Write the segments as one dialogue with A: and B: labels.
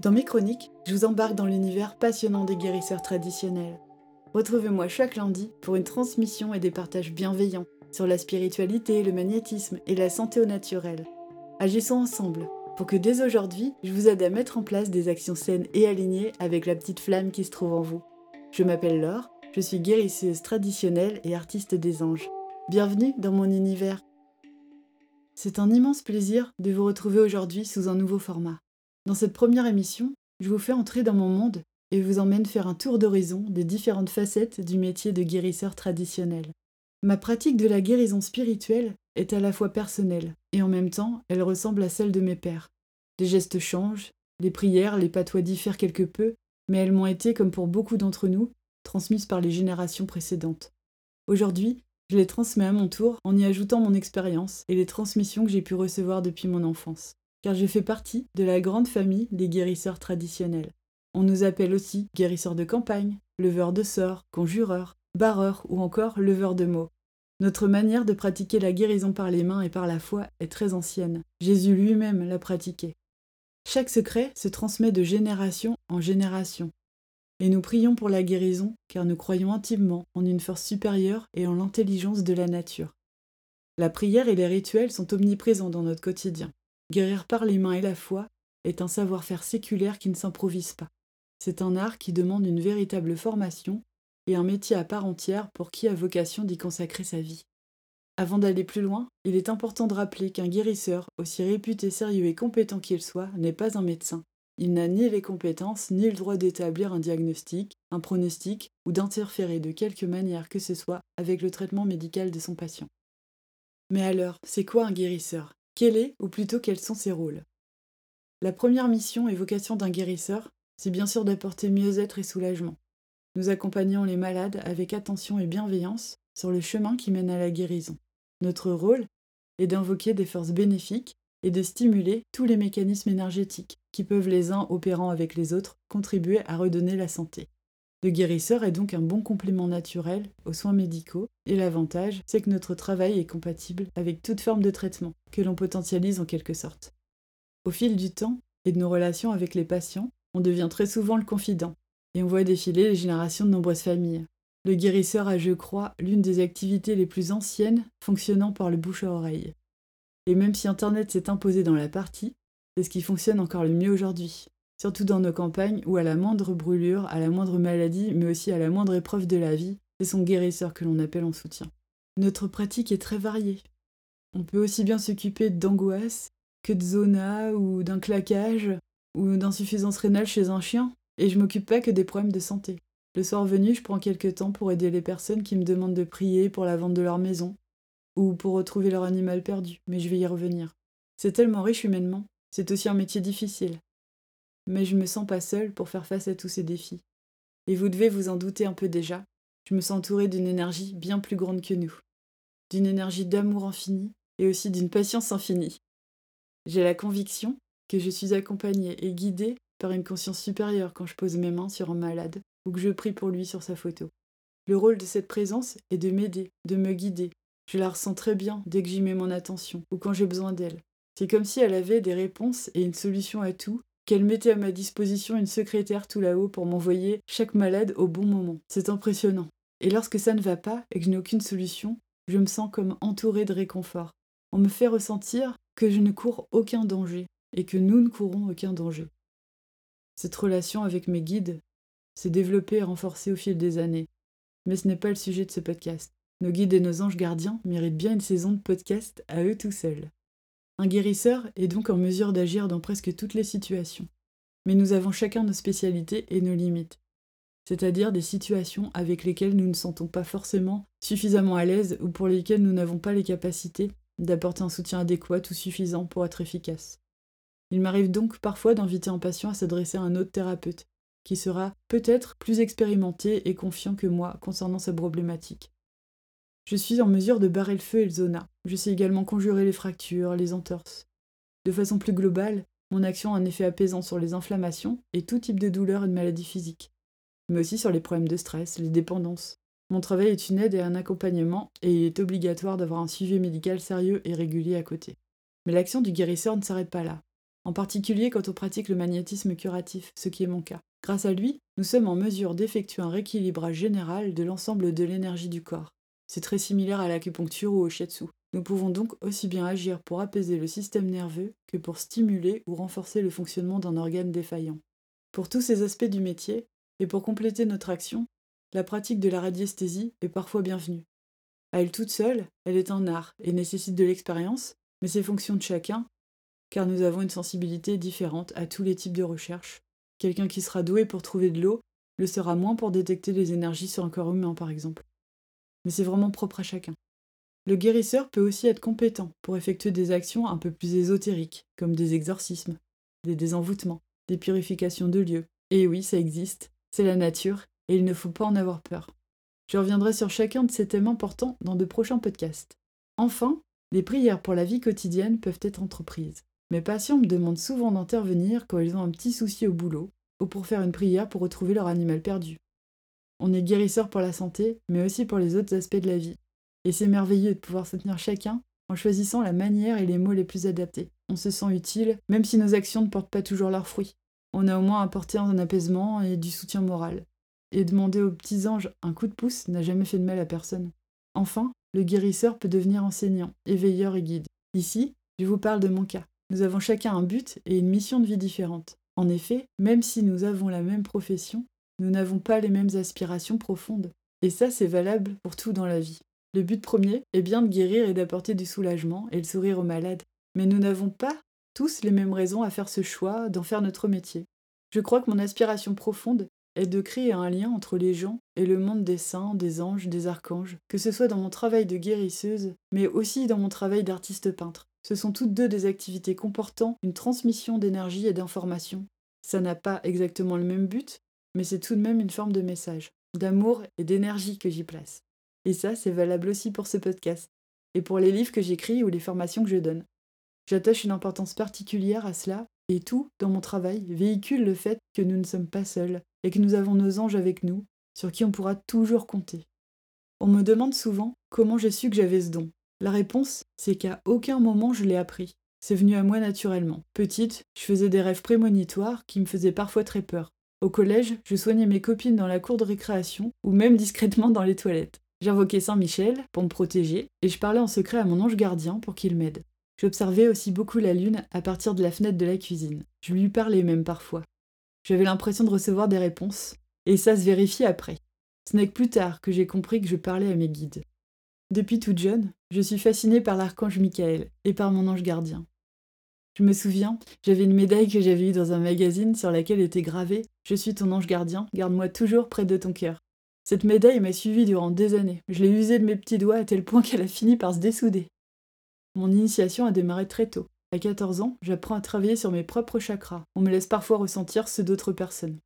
A: Dans mes chroniques, je vous embarque dans l'univers passionnant des guérisseurs traditionnels. Retrouvez-moi chaque lundi pour une transmission et des partages bienveillants sur la spiritualité, le magnétisme et la santé au naturel. Agissons ensemble pour que dès aujourd'hui, je vous aide à mettre en place des actions saines et alignées avec la petite flamme qui se trouve en vous. Je m'appelle Laure, je suis guérisseuse traditionnelle et artiste des anges. Bienvenue dans mon univers. C'est un immense plaisir de vous retrouver aujourd'hui sous un nouveau format. Dans cette première émission, je vous fais entrer dans mon monde et vous emmène faire un tour d'horizon des différentes facettes du métier de guérisseur traditionnel. Ma pratique de la guérison spirituelle est à la fois personnelle et en même temps elle ressemble à celle de mes pères. Les gestes changent, les prières, les patois diffèrent quelque peu, mais elles m'ont été, comme pour beaucoup d'entre nous, transmises par les générations précédentes. Aujourd'hui, je les transmets à mon tour en y ajoutant mon expérience et les transmissions que j'ai pu recevoir depuis mon enfance. Car je fais partie de la grande famille des guérisseurs traditionnels. On nous appelle aussi guérisseurs de campagne, leveurs de sorts, conjureurs, barreurs ou encore leveurs de mots. Notre manière de pratiquer la guérison par les mains et par la foi est très ancienne. Jésus lui-même l'a pratiquée. Chaque secret se transmet de génération en génération. Et nous prions pour la guérison car nous croyons intimement en une force supérieure et en l'intelligence de la nature. La prière et les rituels sont omniprésents dans notre quotidien. Guérir par les mains et la foi est un savoir-faire séculaire qui ne s'improvise pas. C'est un art qui demande une véritable formation et un métier à part entière pour qui a vocation d'y consacrer sa vie. Avant d'aller plus loin, il est important de rappeler qu'un guérisseur, aussi réputé sérieux et compétent qu'il soit, n'est pas un médecin. Il n'a ni les compétences ni le droit d'établir un diagnostic, un pronostic ou d'interférer de quelque manière que ce soit avec le traitement médical de son patient. Mais alors, c'est quoi un guérisseur? Quel est, ou plutôt quels sont ses rôles? La première mission et vocation d'un guérisseur, c'est bien sûr d'apporter mieux-être et soulagement. Nous accompagnons les malades avec attention et bienveillance sur le chemin qui mène à la guérison. Notre rôle est d'invoquer des forces bénéfiques et de stimuler tous les mécanismes énergétiques qui peuvent les uns opérant avec les autres contribuer à redonner la santé. Le guérisseur est donc un bon complément naturel aux soins médicaux et l'avantage, c'est que notre travail est compatible avec toute forme de traitement, que l'on potentialise en quelque sorte. Au fil du temps et de nos relations avec les patients, on devient très souvent le confident, et on voit défiler les générations de nombreuses familles. Le guérisseur a, je crois, l'une des activités les plus anciennes fonctionnant par le bouche à oreille. Et même si Internet s'est imposé dans la partie, c'est ce qui fonctionne encore le mieux aujourd'hui. Surtout dans nos campagnes où à la moindre brûlure, à la moindre maladie, mais aussi à la moindre épreuve de la vie, c'est son guérisseur que l'on appelle en soutien. Notre pratique est très variée. On peut aussi bien s'occuper d'angoisse que de zona ou d'un claquage ou d'insuffisance rénale chez un chien, et je m'occupe pas que des problèmes de santé. Le soir venu, je prends quelques temps pour aider les personnes qui me demandent de prier pour la vente de leur maison, ou pour retrouver leur animal perdu, mais je vais y revenir. C'est tellement riche humainement, c'est aussi un métier difficile. Mais je me sens pas seule pour faire face à tous ces défis. Et vous devez vous en douter un peu déjà, je me sens entourée d'une énergie bien plus grande que nous, d'une énergie d'amour infini et aussi d'une patience infinie. J'ai la conviction que je suis accompagnée et guidée par une conscience supérieure quand je pose mes mains sur un malade ou que je prie pour lui sur sa photo. Le rôle de cette présence est de m'aider, de me guider. Je la ressens très bien dès que j'y mets mon attention ou quand j'ai besoin d'elle. C'est comme si elle avait des réponses et une solution à tout, qu'elle mettait à ma disposition une secrétaire tout là-haut pour m'envoyer chaque malade au bon moment. C'est impressionnant. Et lorsque ça ne va pas et que je n'ai aucune solution, je me sens comme entourée de réconfort. On me fait ressentir que je ne cours aucun danger et que nous ne courons aucun danger. Cette relation avec mes guides s'est développée et renforcée au fil des années. Mais ce n'est pas le sujet de ce podcast. Nos guides et nos anges gardiens méritent bien une saison de podcast à eux tout seuls. Un guérisseur est donc en mesure d'agir dans presque toutes les situations. Mais nous avons chacun nos spécialités et nos limites. C'est-à-dire des situations avec lesquelles nous ne sentons pas forcément suffisamment à l'aise ou pour lesquelles nous n'avons pas les capacités d'apporter un soutien adéquat ou suffisant pour être efficace. Il m'arrive donc parfois d'inviter un patient à s'adresser à un autre thérapeute, qui sera peut-être plus expérimenté et confiant que moi concernant sa problématique. Je suis en mesure de barrer le feu et le zona. Je sais également conjurer les fractures, les entorses. De façon plus globale, mon action a un effet apaisant sur les inflammations et tout type de douleurs et de maladies physiques, mais aussi sur les problèmes de stress, les dépendances. Mon travail est une aide et un accompagnement, et il est obligatoire d'avoir un suivi médical sérieux et régulier à côté. Mais l'action du guérisseur ne s'arrête pas là. en particulier quand on pratique le magnétisme curatif, ce qui est mon cas. Grâce à lui, nous sommes en mesure d'effectuer un rééquilibrage général de l'ensemble de l'énergie du corps. C'est très similaire à l'acupuncture ou au shiatsu. Nous pouvons donc aussi bien agir pour apaiser le système nerveux que pour stimuler ou renforcer le fonctionnement d'un organe défaillant. Pour tous ces aspects du métier, et pour compléter notre action, la pratique de la radiesthésie est parfois bienvenue. À elle toute seule, elle est un art et nécessite de l'expérience, mais c'est fonction de chacun, car nous avons une sensibilité différente à tous les types de recherche. Quelqu'un qui sera doué pour trouver de l'eau le sera moins pour détecter les énergies sur un corps humain, par exemple. Mais c'est vraiment propre à chacun. Le guérisseur peut aussi être compétent pour effectuer des actions un peu plus ésotériques, comme des exorcismes, des désenvoûtements, des purifications de lieux. Et oui, ça existe, c'est la nature, et il ne faut pas en avoir peur. Je reviendrai sur chacun de ces thèmes importants dans de prochains podcasts. Enfin, les prières pour la vie quotidienne peuvent être entreprises. Mes patients me demandent souvent d'intervenir quand ils ont un petit souci au boulot, ou pour faire une prière pour retrouver leur animal perdu. On est guérisseur pour la santé, mais aussi pour les autres aspects de la vie. Et c'est merveilleux de pouvoir soutenir chacun en choisissant la manière et les mots les plus adaptés. On se sent utile, même si nos actions ne portent pas toujours leurs fruits. On a au moins apporté un apaisement et du soutien moral. Et demander aux petits anges un coup de pouce n'a jamais fait de mal à personne. Enfin, le guérisseur peut devenir enseignant, éveilleur et guide. Ici, je vous parle de mon cas. Nous avons chacun un but et une mission de vie différente. En effet, même si nous avons la même profession, nous n'avons pas les mêmes aspirations profondes. Et ça, c'est valable pour tout dans la vie. Le but premier est bien de guérir et d'apporter du soulagement et le sourire aux malades. Mais nous n'avons pas tous les mêmes raisons à faire ce choix d'en faire notre métier. Je crois que mon aspiration profonde est de créer un lien entre les gens et le monde des saints, des anges, des archanges, que ce soit dans mon travail de guérisseuse, mais aussi dans mon travail d'artiste peintre. Ce sont toutes deux des activités comportant une transmission d'énergie et d'information. Ça n'a pas exactement le même but, mais c'est tout de même une forme de message, d'amour et d'énergie que j'y place. Et ça, c'est valable aussi pour ce podcast, et pour les livres que j'écris ou les formations que je donne. J'attache une importance particulière à cela, et tout, dans mon travail, véhicule le fait que nous ne sommes pas seuls, et que nous avons nos anges avec nous, sur qui on pourra toujours compter. On me demande souvent comment j'ai su que j'avais ce don. La réponse, c'est qu'à aucun moment je l'ai appris. C'est venu à moi naturellement. Petite, je faisais des rêves prémonitoires qui me faisaient parfois très peur. Au collège, je soignais mes copines dans la cour de récréation ou même discrètement dans les toilettes. J'invoquais Saint-Michel pour me protéger et je parlais en secret à mon ange gardien pour qu'il m'aide. J'observais aussi beaucoup la lune à partir de la fenêtre de la cuisine. Je lui parlais même parfois. J'avais l'impression de recevoir des réponses, et ça se vérifie après. Ce n'est que plus tard que j'ai compris que je parlais à mes guides. Depuis toute jeune, je suis fascinée par l'archange Michael et par mon ange gardien. Je me souviens, j'avais une médaille que j'avais eue dans un magazine sur laquelle était gravé Je suis ton ange gardien, garde-moi toujours près de ton cœur. Cette médaille m'a suivie durant des années. Je l'ai usée de mes petits doigts à tel point qu'elle a fini par se dessouder. Mon initiation a démarré très tôt. À 14 ans, j'apprends à travailler sur mes propres chakras. On me laisse parfois ressentir ceux d'autres personnes.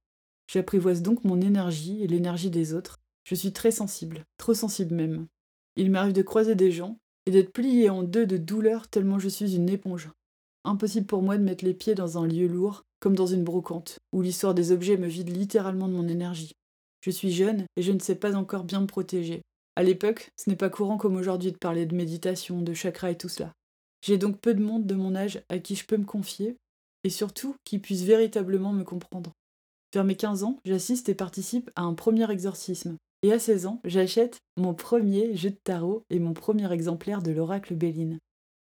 A: J'apprivoise donc mon énergie et l'énergie des autres. Je suis très sensible, trop sensible même. Il m'arrive de croiser des gens et d'être plié en deux de douleur tellement je suis une éponge. Impossible pour moi de mettre les pieds dans un lieu lourd, comme dans une brocante, où l'histoire des objets me vide littéralement de mon énergie. Je suis jeune et je ne sais pas encore bien me protéger. À l'époque, ce n'est pas courant comme aujourd'hui de parler de méditation, de chakra et tout cela. J'ai donc peu de monde de mon âge à qui je peux me confier, et surtout qui puisse véritablement me comprendre. Vers mes 15 ans, j'assiste et participe à un premier exorcisme, et à 16 ans, j'achète mon premier jeu de tarot et mon premier exemplaire de l'oracle Béline.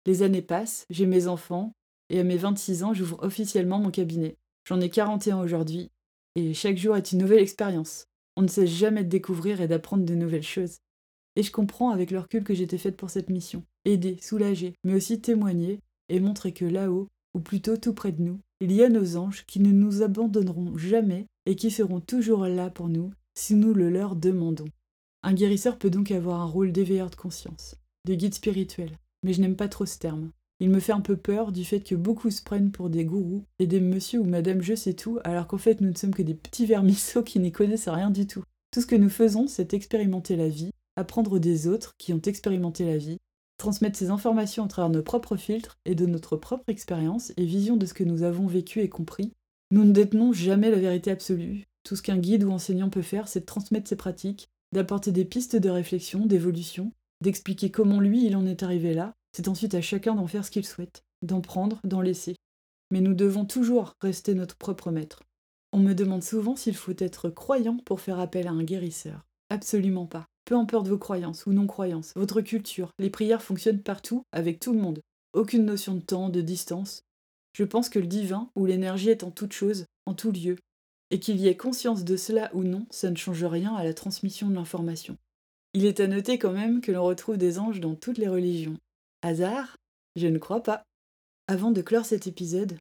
A: Les années passent, j'ai mes enfants, et à mes 26 ans, j'ouvre officiellement mon cabinet. J'en ai 41 aujourd'hui, et chaque jour est une nouvelle expérience. On ne cesse jamais de découvrir et d'apprendre de nouvelles choses. Et je comprends avec le recul que j'étais faite pour cette mission. Aider, soulager, mais aussi témoigner et montrer que là-haut, ou plutôt tout près de nous, il y a nos anges qui ne nous abandonneront jamais et qui seront toujours là pour nous si nous le leur demandons. Un guérisseur peut donc avoir un rôle d'éveilleur de conscience, de guide spirituel, mais je n'aime pas trop ce terme. Il me fait un peu peur du fait que beaucoup se prennent pour des gourous et des monsieur ou madame je sais tout, alors qu'en fait nous ne sommes que des petits vermisseaux qui n'y connaissent rien du tout. Tout ce que nous faisons, c'est expérimenter la vie, apprendre des autres qui ont expérimenté la vie, transmettre ces informations à travers nos propres filtres et de notre propre expérience et vision de ce que nous avons vécu et compris. Nous ne détenons jamais la vérité absolue, tout ce qu'un guide ou enseignant peut faire, c'est de transmettre ses pratiques, d'apporter des pistes de réflexion, d'évolution, d'expliquer comment lui il en est arrivé là. C'est ensuite à chacun d'en faire ce qu'il souhaite, d'en prendre, d'en laisser. mais nous devons toujours rester notre propre maître. On me demande souvent s'il faut être croyant pour faire appel à un guérisseur. Absolument pas. Peu importe vos croyances ou non-croyances, votre culture, les prières fonctionnent partout, avec tout le monde. Aucune notion de temps, de distance. Je pense que le divin ou l'énergie est en toute chose, en tout lieu, et qu'il y ait conscience de cela ou non, ça ne change rien à la transmission de l'information. Il est à noter quand même que l'on retrouve des anges dans toutes les religions. Hasard? Je ne crois pas. Avant de clore cet épisode,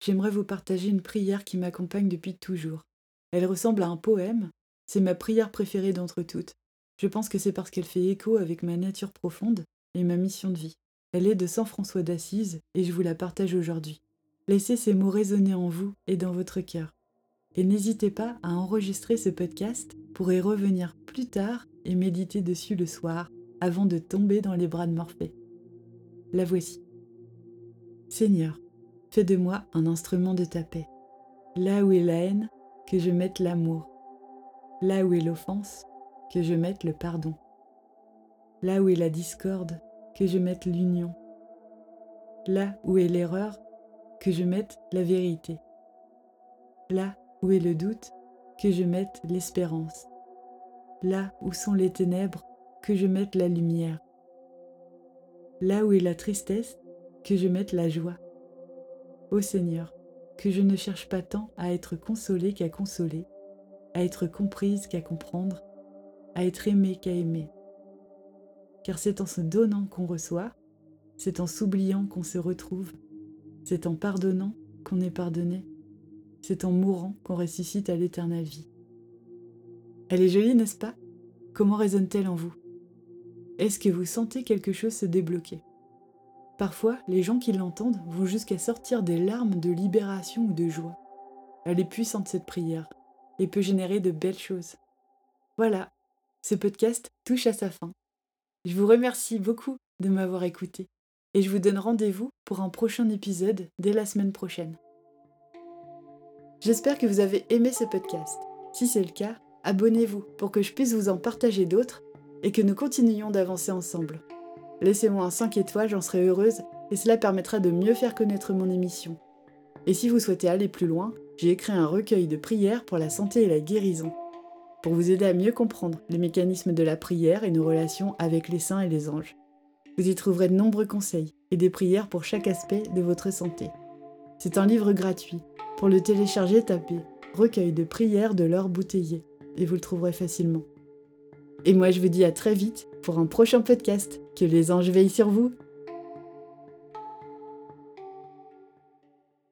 A: j'aimerais vous partager une prière qui m'accompagne depuis toujours. Elle ressemble à un poème, c'est ma prière préférée d'entre toutes. Je pense que c'est parce qu'elle fait écho avec ma nature profonde et ma mission de vie. Elle est de Saint François d'Assise et je vous la partage aujourd'hui. Laissez ces mots résonner en vous et dans votre cœur. Et n'hésitez pas à enregistrer ce podcast pour y revenir plus tard et méditer dessus le soir avant de tomber dans les bras de Morphée. La voici. Seigneur, fais de moi un instrument de ta paix. Là où est la haine, que je mette l'amour. Là où est l'offense, que je mette le pardon. Là où est la discorde, que je mette l'union. Là où est l'erreur, que je mette la vérité. Là où est le doute, que je mette l'espérance. Là où sont les ténèbres, que je mette la lumière. Là où est la tristesse, que je mette la joie. Ô Seigneur, que je ne cherche pas tant à être consolée qu'à consoler, à être comprise qu'à comprendre, à être aimée qu'à aimer. Car c'est en se donnant qu'on reçoit, c'est en s'oubliant qu'on se retrouve, c'est en pardonnant qu'on est pardonné, c'est en mourant qu'on ressuscite à l'éternelle vie. Elle est jolie, n'est-ce pas? Comment résonne-t-elle en vous? Est-ce que vous sentez quelque chose se débloquer? Parfois, les gens qui l'entendent vont jusqu'à sortir des larmes de libération ou de joie. Elle est puissante cette prière et peut générer de belles choses. Voilà, ce podcast touche à sa fin. Je vous remercie beaucoup de m'avoir écouté et je vous donne rendez-vous pour un prochain épisode dès la semaine prochaine. J'espère que vous avez aimé ce podcast. Si c'est le cas, abonnez-vous pour que je puisse vous en partager d'autres et que nous continuions d'avancer ensemble. Laissez-moi un 5 étoiles, j'en serai heureuse et cela permettra de mieux faire connaître mon émission. Et si vous souhaitez aller plus loin, j'ai écrit un recueil de prières pour la santé et la guérison, pour vous aider à mieux comprendre les mécanismes de la prière et nos relations avec les saints et les anges. Vous y trouverez de nombreux conseils et des prières pour chaque aspect de votre santé. C'est un livre gratuit. Pour le télécharger, tapez Recueil de prières de l'or bouteillé et vous le trouverez facilement. Et moi je vous dis à très vite pour un prochain podcast. Que les anges veillent sur vous